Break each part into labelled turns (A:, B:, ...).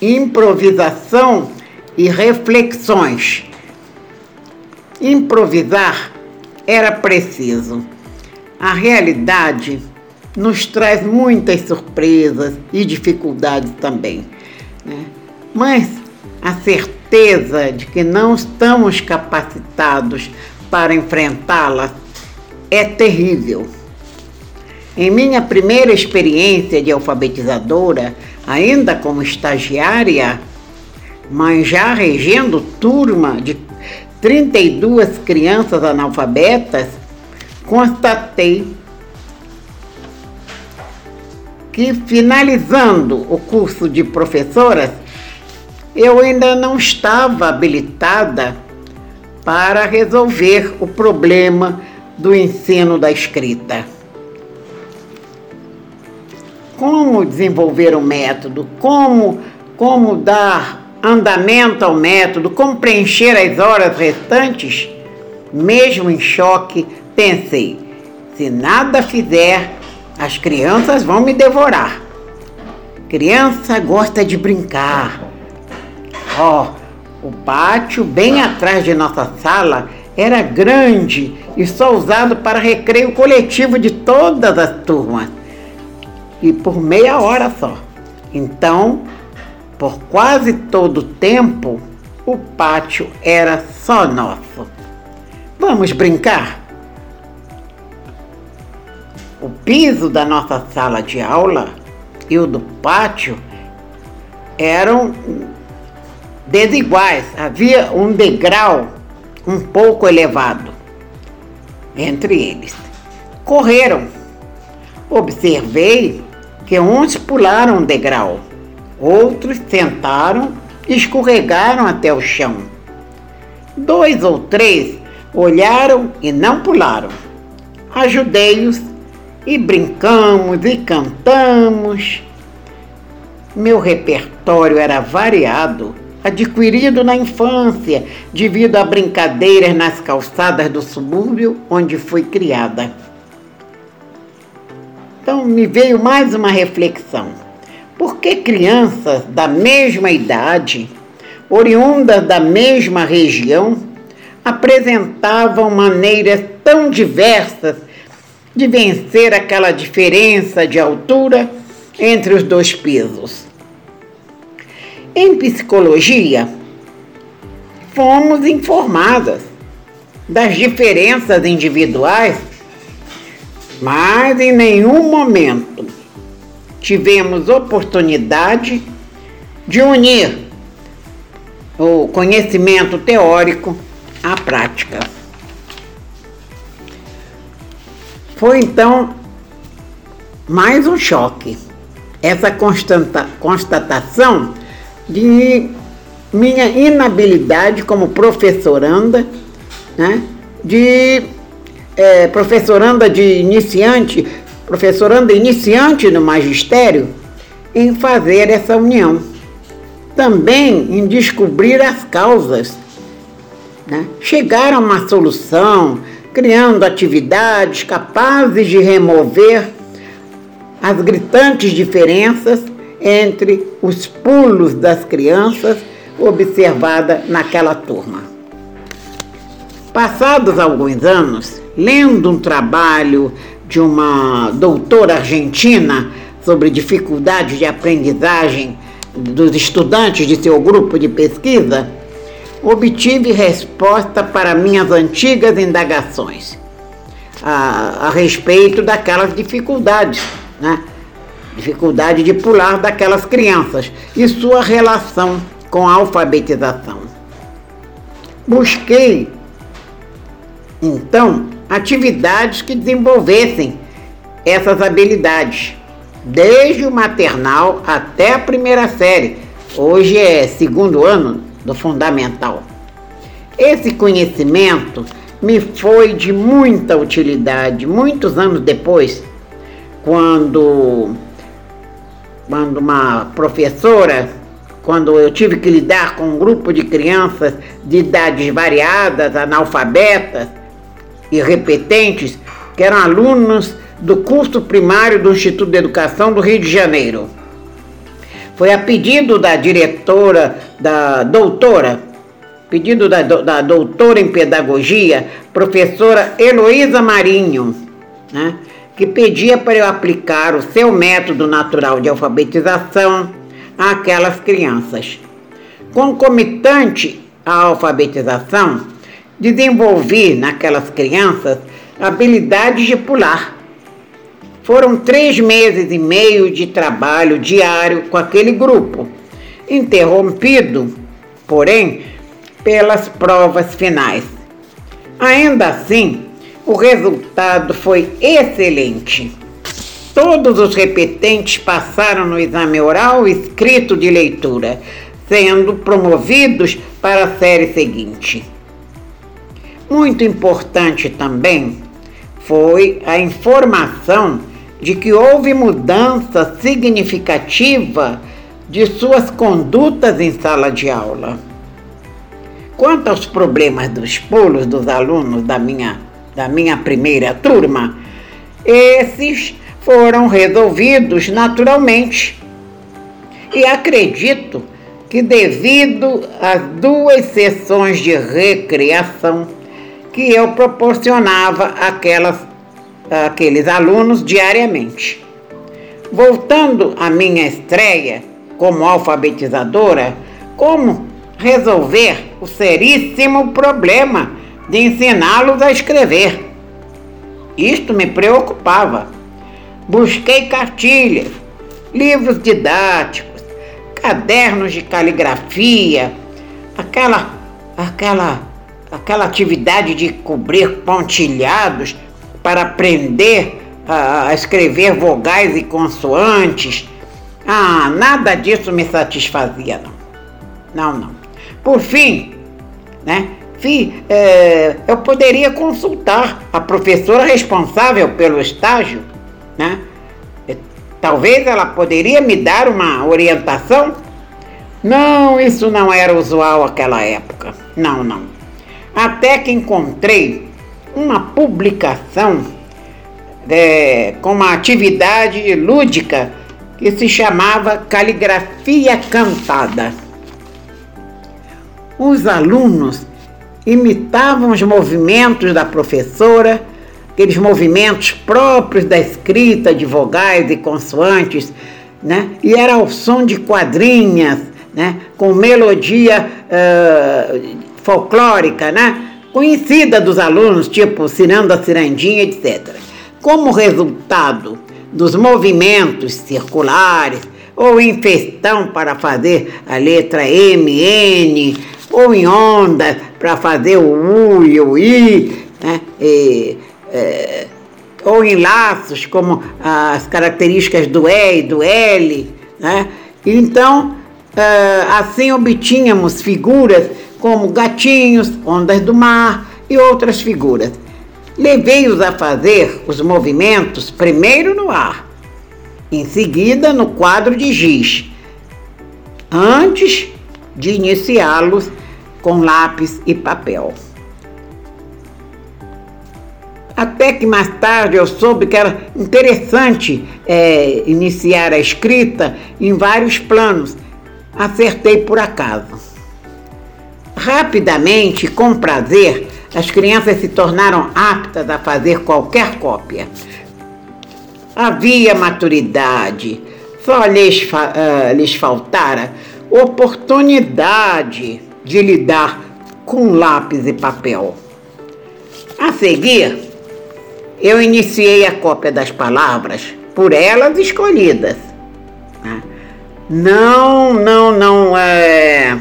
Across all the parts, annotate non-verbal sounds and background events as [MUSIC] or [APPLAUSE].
A: improvisação e reflexões. Improvisar era preciso. A realidade nos traz muitas surpresas e dificuldades também. Né? Mas a certeza de que não estamos capacitados para enfrentá-las é terrível. Em minha primeira experiência de alfabetizadora, ainda como estagiária, mas já regendo turma de 32 crianças analfabetas, constatei que, finalizando o curso de professoras, eu ainda não estava habilitada para resolver o problema do ensino da escrita. Como desenvolver o método, como, como dar andamento ao método, como preencher as horas restantes, mesmo em choque, pensei: se nada fizer, as crianças vão me devorar. Criança gosta de brincar. Ó, oh, o pátio bem atrás de nossa sala era grande e só usado para recreio coletivo de todas as turmas. E por meia hora só. Então, por quase todo o tempo, o pátio era só nosso. Vamos brincar? O piso da nossa sala de aula e o do pátio eram desiguais. Havia um degrau um pouco elevado entre eles. Correram. Observei que uns pularam um degrau, outros sentaram e escorregaram até o chão. Dois ou três olharam e não pularam. Ajudei-os e brincamos e cantamos. Meu repertório era variado, adquirido na infância, devido a brincadeiras nas calçadas do subúrbio onde fui criada. Então me veio mais uma reflexão. Por que crianças da mesma idade, oriundas da mesma região, apresentavam maneiras tão diversas de vencer aquela diferença de altura entre os dois pesos. Em psicologia, fomos informadas das diferenças individuais, mas em nenhum momento tivemos oportunidade de unir o conhecimento teórico à prática. Foi então mais um choque. Essa constata, constatação de minha inabilidade como professoranda, né? de é, professoranda de iniciante, professoranda iniciante no magistério, em fazer essa união. Também em descobrir as causas. Né? Chegar a uma solução, criando atividades capazes de remover as gritantes diferenças entre os pulos das crianças observada naquela turma. Passados alguns anos, lendo um trabalho de uma doutora argentina sobre dificuldades de aprendizagem dos estudantes de seu grupo de pesquisa, obtive resposta para minhas antigas indagações a, a respeito daquelas dificuldades, né? dificuldade de pular daquelas crianças e sua relação com a alfabetização. Busquei, então, atividades que desenvolvessem essas habilidades, desde o maternal até a primeira série. Hoje é segundo ano do fundamental. Esse conhecimento me foi de muita utilidade muitos anos depois, quando, quando uma professora, quando eu tive que lidar com um grupo de crianças de idades variadas, analfabetas e repetentes, que eram alunos do curso primário do Instituto de Educação do Rio de Janeiro. Foi a pedido da diretora, da doutora, pedido da, da doutora em pedagogia, professora Heloísa Marinho, né, que pedia para eu aplicar o seu método natural de alfabetização àquelas crianças. Concomitante à alfabetização, desenvolvi naquelas crianças habilidades de pular. Foram três meses e meio de trabalho diário com aquele grupo, interrompido, porém, pelas provas finais. Ainda assim, o resultado foi excelente. Todos os repetentes passaram no exame oral escrito de leitura, sendo promovidos para a série seguinte. Muito importante também foi a informação de que houve mudança significativa de suas condutas em sala de aula. Quanto aos problemas dos pulos dos alunos da minha, da minha primeira turma, esses foram resolvidos naturalmente. E acredito que, devido às duas sessões de recreação que eu proporcionava àquelas, àqueles alunos diariamente. Voltando à minha estreia como alfabetizadora, como resolver o seríssimo problema de ensiná-los a escrever. Isto me preocupava. Busquei cartilhas, livros didáticos, cadernos de caligrafia, aquela aquela aquela atividade de cobrir pontilhados para aprender a, escrever vogais e consoantes. Ah, nada disso me satisfazia, não. Não, não. Por fim, né? Fim, é, eu poderia consultar a professora responsável pelo estágio, né? Talvez ela poderia me dar uma orientação? Não, isso não era usual naquela época. Não, não. Até que encontrei uma publicação é, com uma atividade lúdica que se chamava Caligrafia Cantada. Os alunos imitavam os movimentos da professora, aqueles movimentos próprios da escrita de vogais e consoantes, né? e era ao som de quadrinhas, né? com melodia uh, folclórica, né? conhecida dos alunos, tipo Ciranda a Cirandinha, etc. Como resultado dos movimentos circulares, ou em festão para fazer a letra M, N, ou em onda para fazer o U e o I, né? E, é, ou em laços, como as características do E e do L. Né? Então, é, assim obtínhamos figuras como gatinhos, ondas do mar e outras figuras. Levei-os a fazer os movimentos primeiro no ar, em seguida no quadro de giz, antes de iniciá-los com lápis e papel. Até que mais tarde eu soube que era interessante é, iniciar a escrita em vários planos. Acertei por acaso. Rapidamente, com prazer, as crianças se tornaram aptas a fazer qualquer cópia. Havia maturidade, só lhes, uh, lhes faltara oportunidade de lidar com lápis e papel. A seguir, eu iniciei a cópia das palavras por elas escolhidas. Não, não, não é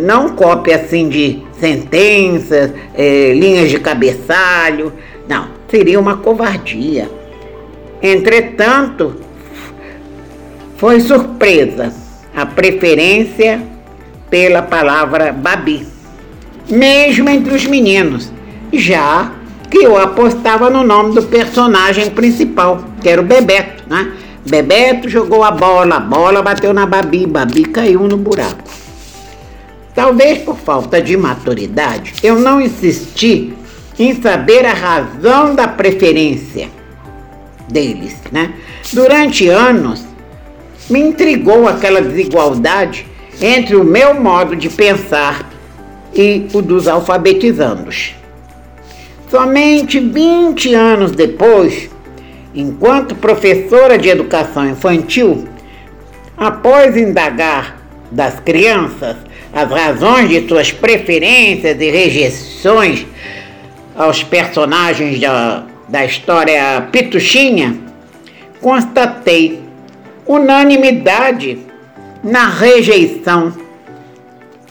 A: não cópia assim de sentenças, é, linhas de cabeçalho. Não, seria uma covardia. Entretanto, foi surpresa a preferência pela palavra Babi, mesmo entre os meninos, já que eu apostava no nome do personagem principal, que era o Bebeto, né? Bebeto jogou a bola, a bola bateu na Babi, Babi caiu no buraco. Talvez por falta de maturidade, eu não insisti em saber a razão da preferência deles, né? Durante anos, me intrigou aquela desigualdade entre o meu modo de pensar e o dos alfabetizandos. Somente 20 anos depois, enquanto professora de educação infantil, após indagar das crianças as razões de suas preferências e rejeições aos personagens da, da história Pituchinha, constatei unanimidade na rejeição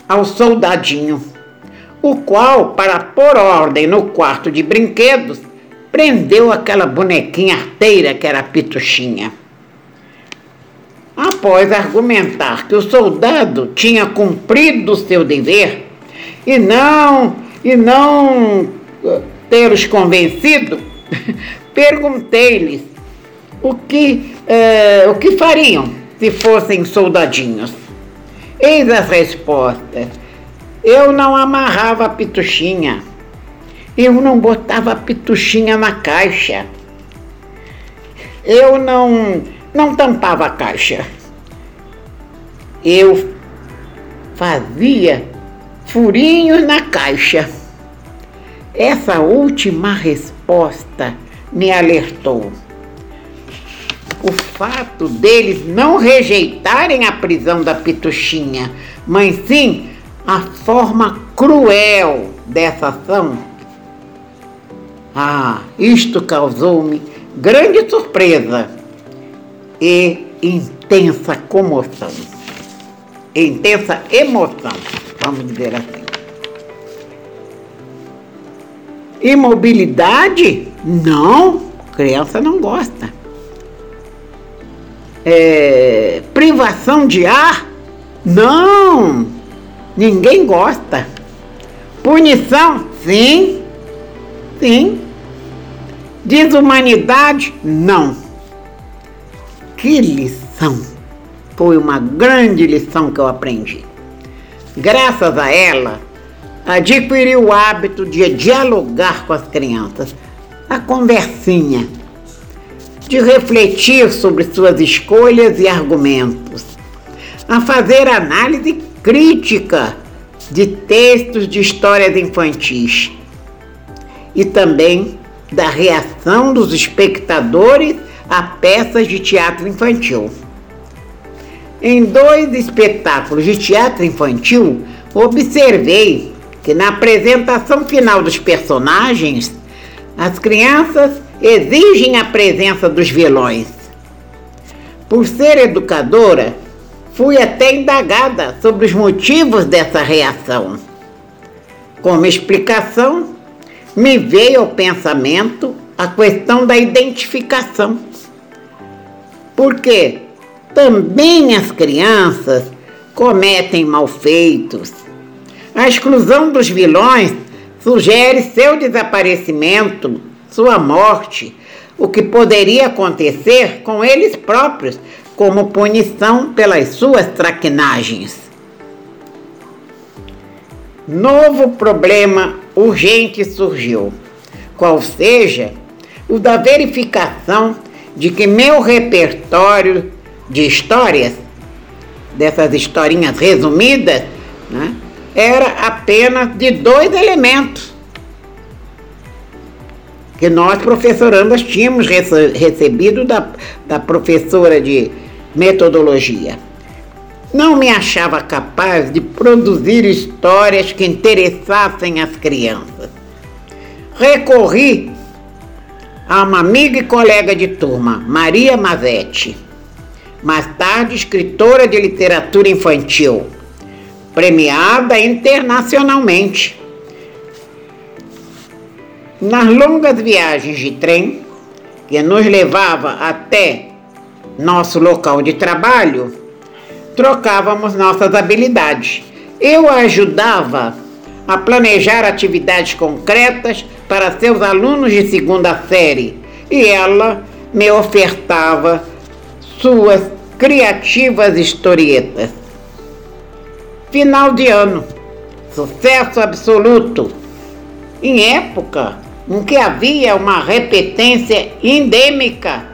A: ao soldadinho, o qual, para pôr ordem no quarto de brinquedos, prendeu aquela bonequinha arteira que era a Pituchinha. Após argumentar que o soldado tinha cumprido seu dever e não e não eh, ter os convencido, [LAUGHS] perguntei-lhes o que eh, o que fariam se fossem soldadinhos. Eis as respostas. Eu não amarrava a pituchinha. Eu não botava a pituchinha na caixa. Eu não não tampava a caixa. Eu fazia furinhos na caixa. Essa última resposta me alertou. O fato deles não rejeitarem a prisão da Pituchinha, mas sim a forma cruel dessa ação. Ah, isto causou-me grande surpresa e intensa comoção. Intensa emoção, vamos dizer assim. Imobilidade? Não, criança não gosta. É, privação de ar? Não, ninguém gosta. Punição? Sim, sim. Desumanidade? Não. Que lição! Foi uma grande lição que eu aprendi. Graças a ela, adquiri o hábito de dialogar com as crianças, a conversinha, de refletir sobre suas escolhas e argumentos, a fazer análise crítica de textos de histórias infantis e também da reação dos espectadores a peças de teatro infantil. Em dois espetáculos de teatro infantil, observei que na apresentação final dos personagens, as crianças exigem a presença dos vilões. Por ser educadora, fui até indagada sobre os motivos dessa reação. Como explicação, me veio ao pensamento a questão da identificação porque também as crianças cometem malfeitos. A exclusão dos vilões sugere seu desaparecimento, sua morte, o que poderia acontecer com eles próprios como punição pelas suas traquinagens. Novo problema urgente surgiu, qual seja o da verificação de que meu repertório de histórias, dessas historinhas resumidas, né, era apenas de dois elementos que nós, professorandas, tínhamos recebido da, da professora de metodologia. Não me achava capaz de produzir histórias que interessassem as crianças. Recorri a uma amiga e colega de turma, Maria Mazetti, mais tarde escritora de literatura infantil, premiada internacionalmente. Nas longas viagens de trem, que nos levava até nosso local de trabalho, trocávamos nossas habilidades. Eu a ajudava a planejar atividades concretas para seus alunos de segunda série e ela me ofertava suas criativas historietas. Final de ano, sucesso absoluto. Em época em que havia uma repetência endêmica,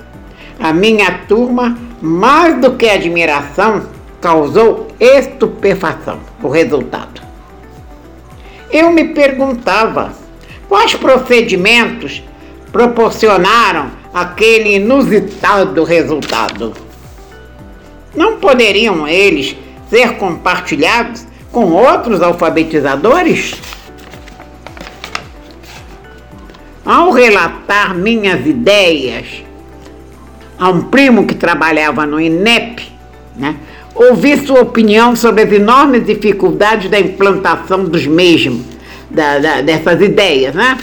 A: a minha turma mais do que admiração, causou estupefação o resultado. Eu me perguntava quais procedimentos proporcionaram aquele inusitado resultado. Não poderiam eles ser compartilhados com outros alfabetizadores? Ao relatar minhas ideias a um primo que trabalhava no INEP, né, ouvi sua opinião sobre as enormes dificuldades da implantação dos mesmos, da, da, dessas ideias, né?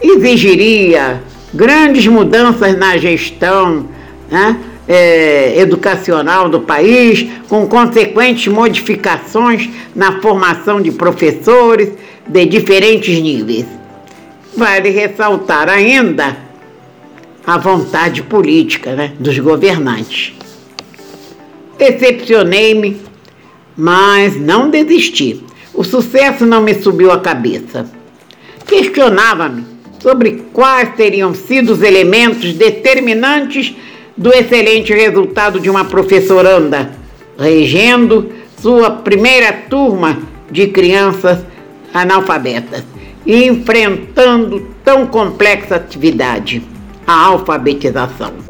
A: Exigiria grandes mudanças na gestão, né? É, educacional do país, com consequentes modificações na formação de professores de diferentes níveis. Vale ressaltar ainda a vontade política né, dos governantes. Decepcionei-me, mas não desisti. O sucesso não me subiu à cabeça. Questionava-me sobre quais teriam sido os elementos determinantes do excelente resultado de uma professoranda, regendo sua primeira turma de crianças analfabetas e enfrentando tão complexa atividade, a alfabetização.